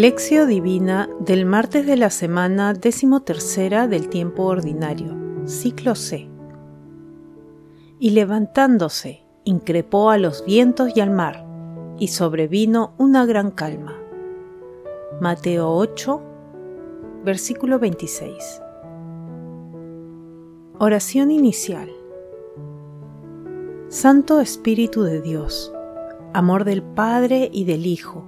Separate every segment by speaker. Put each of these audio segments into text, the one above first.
Speaker 1: Lección Divina del martes de la semana decimotercera del tiempo ordinario, ciclo C. Y levantándose, increpó a los vientos y al mar, y sobrevino una gran calma. Mateo 8, versículo 26. Oración inicial. Santo Espíritu de Dios, amor del Padre y del Hijo,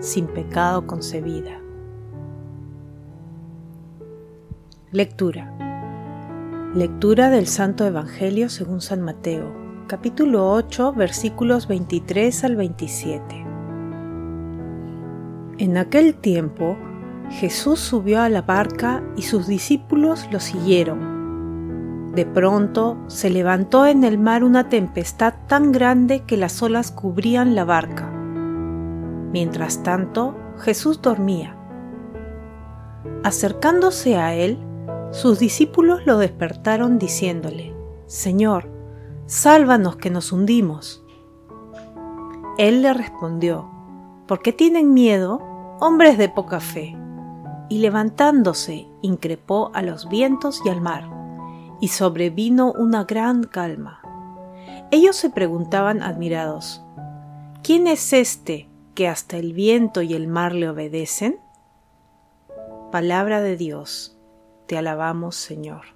Speaker 1: sin pecado concebida. Lectura. Lectura del Santo Evangelio según San Mateo, capítulo 8, versículos 23 al 27. En aquel tiempo, Jesús subió a la barca y sus discípulos lo siguieron. De pronto se levantó en el mar una tempestad tan grande que las olas cubrían la barca Mientras tanto, Jesús dormía. Acercándose a él, sus discípulos lo despertaron diciéndole, Señor, sálvanos que nos hundimos. Él le respondió, ¿por qué tienen miedo, hombres de poca fe? Y levantándose, increpó a los vientos y al mar, y sobrevino una gran calma. Ellos se preguntaban admirados, ¿quién es este que hasta el viento y el mar le obedecen? Palabra de Dios, te alabamos Señor.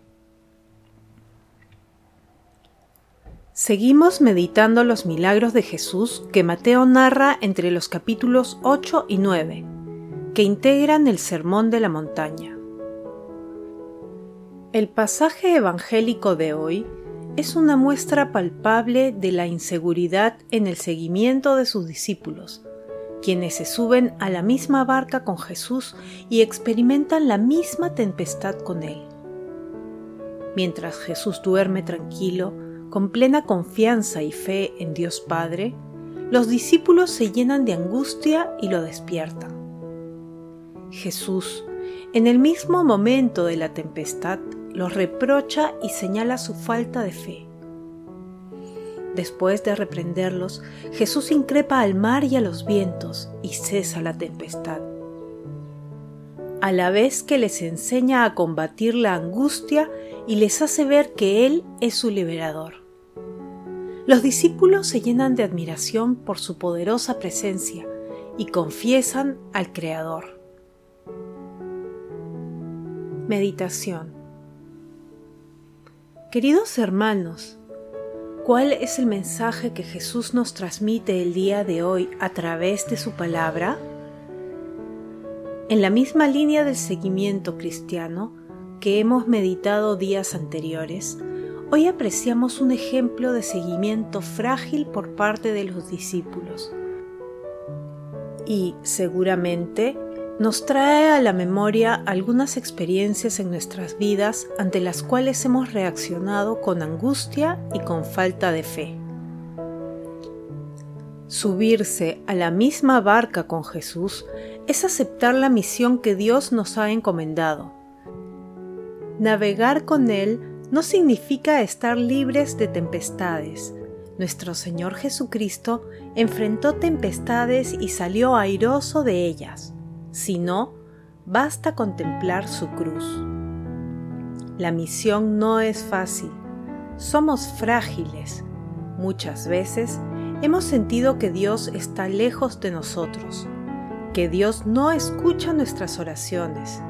Speaker 1: Seguimos meditando los milagros de Jesús que Mateo narra entre los capítulos 8 y 9, que integran el Sermón de la Montaña. El pasaje evangélico de hoy es una muestra palpable de la inseguridad en el seguimiento de sus discípulos, quienes se suben a la misma barca con Jesús y experimentan la misma tempestad con Él. Mientras Jesús duerme tranquilo, con plena confianza y fe en Dios Padre, los discípulos se llenan de angustia y lo despiertan. Jesús, en el mismo momento de la tempestad, los reprocha y señala su falta de fe. Después de reprenderlos, Jesús increpa al mar y a los vientos y cesa la tempestad. A la vez que les enseña a combatir la angustia y les hace ver que Él es su liberador. Los discípulos se llenan de admiración por su poderosa presencia y confiesan al Creador. Meditación Queridos hermanos, ¿Cuál es el mensaje que Jesús nos transmite el día de hoy a través de su palabra? En la misma línea del seguimiento cristiano que hemos meditado días anteriores, hoy apreciamos un ejemplo de seguimiento frágil por parte de los discípulos. Y seguramente nos trae a la memoria algunas experiencias en nuestras vidas ante las cuales hemos reaccionado con angustia y con falta de fe. Subirse a la misma barca con Jesús es aceptar la misión que Dios nos ha encomendado. Navegar con Él no significa estar libres de tempestades. Nuestro Señor Jesucristo enfrentó tempestades y salió airoso de ellas sino basta contemplar su cruz. La misión no es fácil, somos frágiles. Muchas veces hemos sentido que Dios está lejos de nosotros, que Dios no escucha nuestras oraciones.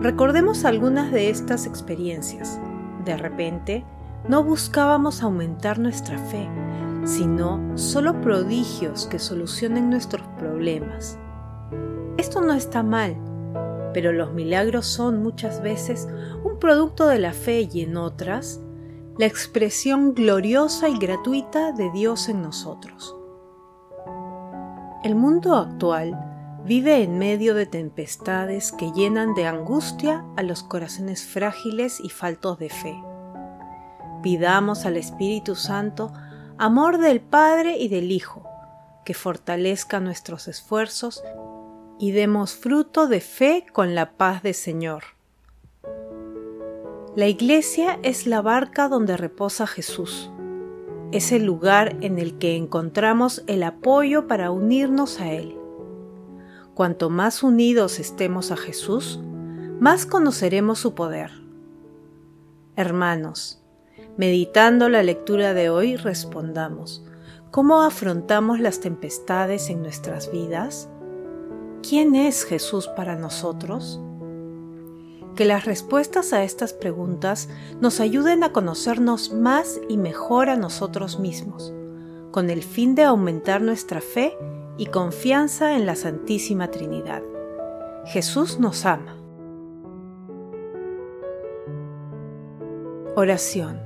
Speaker 1: Recordemos algunas de estas experiencias. De repente, no buscábamos aumentar nuestra fe, sino solo prodigios que solucionen nuestros problemas. Esto no está mal, pero los milagros son muchas veces un producto de la fe y en otras, la expresión gloriosa y gratuita de Dios en nosotros. El mundo actual vive en medio de tempestades que llenan de angustia a los corazones frágiles y faltos de fe. Pidamos al Espíritu Santo amor del Padre y del Hijo, que fortalezca nuestros esfuerzos y demos fruto de fe con la paz del Señor. La iglesia es la barca donde reposa Jesús. Es el lugar en el que encontramos el apoyo para unirnos a Él. Cuanto más unidos estemos a Jesús, más conoceremos su poder. Hermanos, meditando la lectura de hoy, respondamos, ¿cómo afrontamos las tempestades en nuestras vidas? ¿Quién es Jesús para nosotros? Que las respuestas a estas preguntas nos ayuden a conocernos más y mejor a nosotros mismos, con el fin de aumentar nuestra fe y confianza en la Santísima Trinidad. Jesús nos ama. Oración.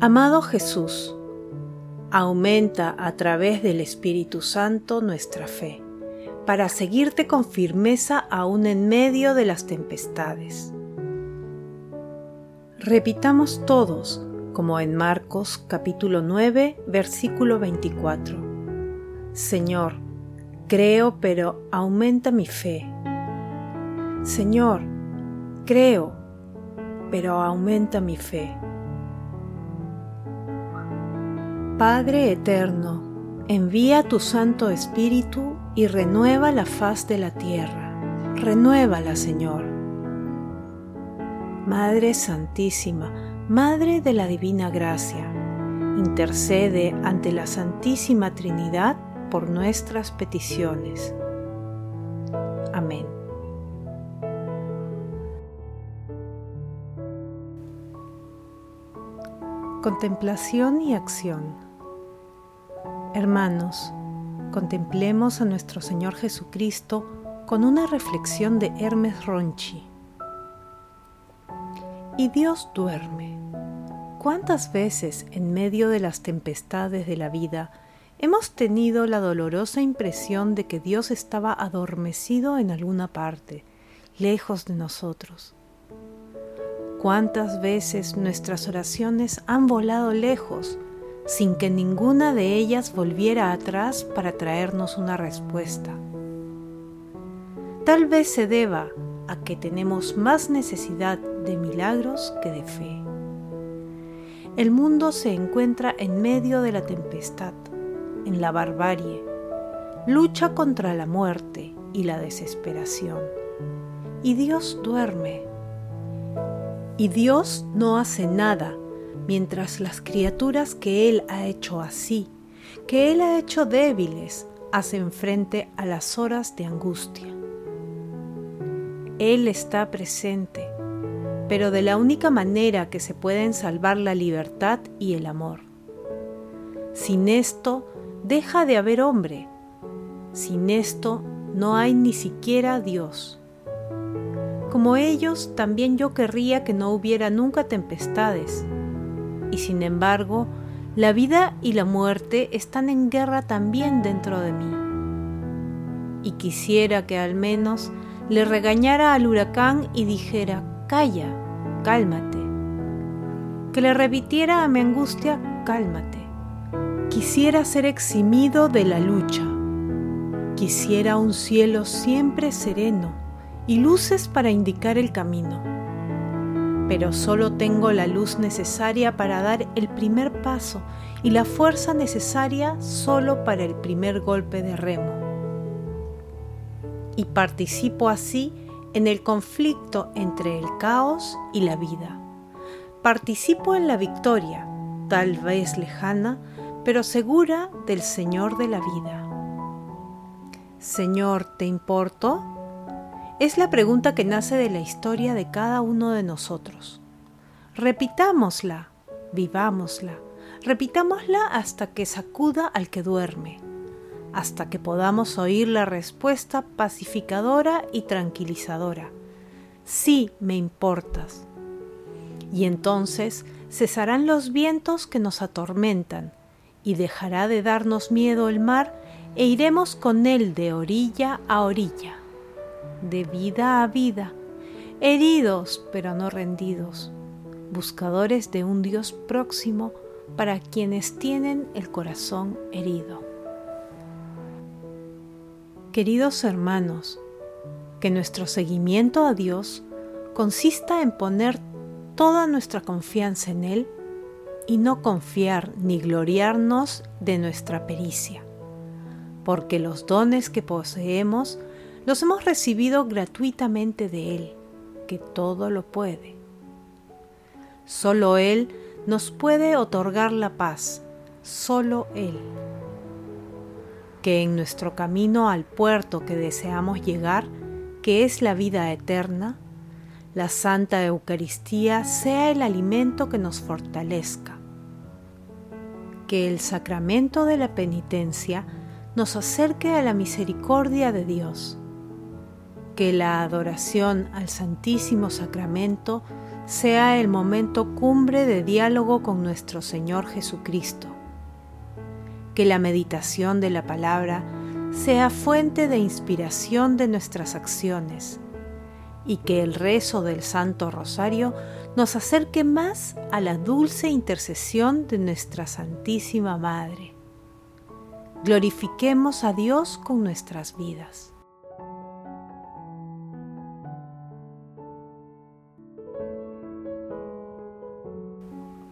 Speaker 1: Amado Jesús, aumenta a través del Espíritu Santo nuestra fe, para seguirte con firmeza aún en medio de las tempestades. Repitamos todos, como en Marcos capítulo 9, versículo 24. Señor, creo, pero aumenta mi fe. Señor, creo, pero aumenta mi fe. Padre eterno, envía tu Santo Espíritu y renueva la faz de la tierra. Renuévala, Señor. Madre Santísima, Madre de la Divina Gracia, intercede ante la Santísima Trinidad por nuestras peticiones. Amén. Contemplación y acción. Hermanos, contemplemos a nuestro Señor Jesucristo con una reflexión de Hermes Ronchi. Y Dios duerme. ¿Cuántas veces en medio de las tempestades de la vida hemos tenido la dolorosa impresión de que Dios estaba adormecido en alguna parte, lejos de nosotros. ¿Cuántas veces nuestras oraciones han volado lejos sin que ninguna de ellas volviera atrás para traernos una respuesta? Tal vez se deba a que tenemos más necesidad de milagros que de fe. El mundo se encuentra en medio de la tempestad en la barbarie, lucha contra la muerte y la desesperación. Y Dios duerme. Y Dios no hace nada mientras las criaturas que Él ha hecho así, que Él ha hecho débiles, hacen frente a las horas de angustia. Él está presente, pero de la única manera que se pueden salvar la libertad y el amor. Sin esto deja de haber hombre. Sin esto no hay ni siquiera Dios. Como ellos, también yo querría que no hubiera nunca tempestades. Y sin embargo, la vida y la muerte están en guerra también dentro de mí. Y quisiera que al menos le regañara al huracán y dijera, calla, cálmate. Que le repitiera a mi angustia, cálmate. Quisiera ser eximido de la lucha. Quisiera un cielo siempre sereno y luces para indicar el camino. Pero solo tengo la luz necesaria para dar el primer paso y la fuerza necesaria solo para el primer golpe de remo. Y participo así en el conflicto entre el caos y la vida. Participo en la victoria, tal vez lejana, pero segura del Señor de la vida. Señor, ¿te importo? Es la pregunta que nace de la historia de cada uno de nosotros. Repitámosla, vivámosla, repitámosla hasta que sacuda al que duerme, hasta que podamos oír la respuesta pacificadora y tranquilizadora. Sí, me importas. Y entonces cesarán los vientos que nos atormentan y dejará de darnos miedo el mar e iremos con Él de orilla a orilla, de vida a vida, heridos pero no rendidos, buscadores de un Dios próximo para quienes tienen el corazón herido. Queridos hermanos, que nuestro seguimiento a Dios consista en poner toda nuestra confianza en Él y no confiar ni gloriarnos de nuestra pericia, porque los dones que poseemos los hemos recibido gratuitamente de Él, que todo lo puede. Solo Él nos puede otorgar la paz, solo Él. Que en nuestro camino al puerto que deseamos llegar, que es la vida eterna, la Santa Eucaristía sea el alimento que nos fortalezca. Que el sacramento de la penitencia nos acerque a la misericordia de Dios. Que la adoración al Santísimo Sacramento sea el momento cumbre de diálogo con nuestro Señor Jesucristo. Que la meditación de la palabra sea fuente de inspiración de nuestras acciones y que el rezo del Santo Rosario nos acerque más a la dulce intercesión de nuestra Santísima Madre. Glorifiquemos a Dios con nuestras vidas.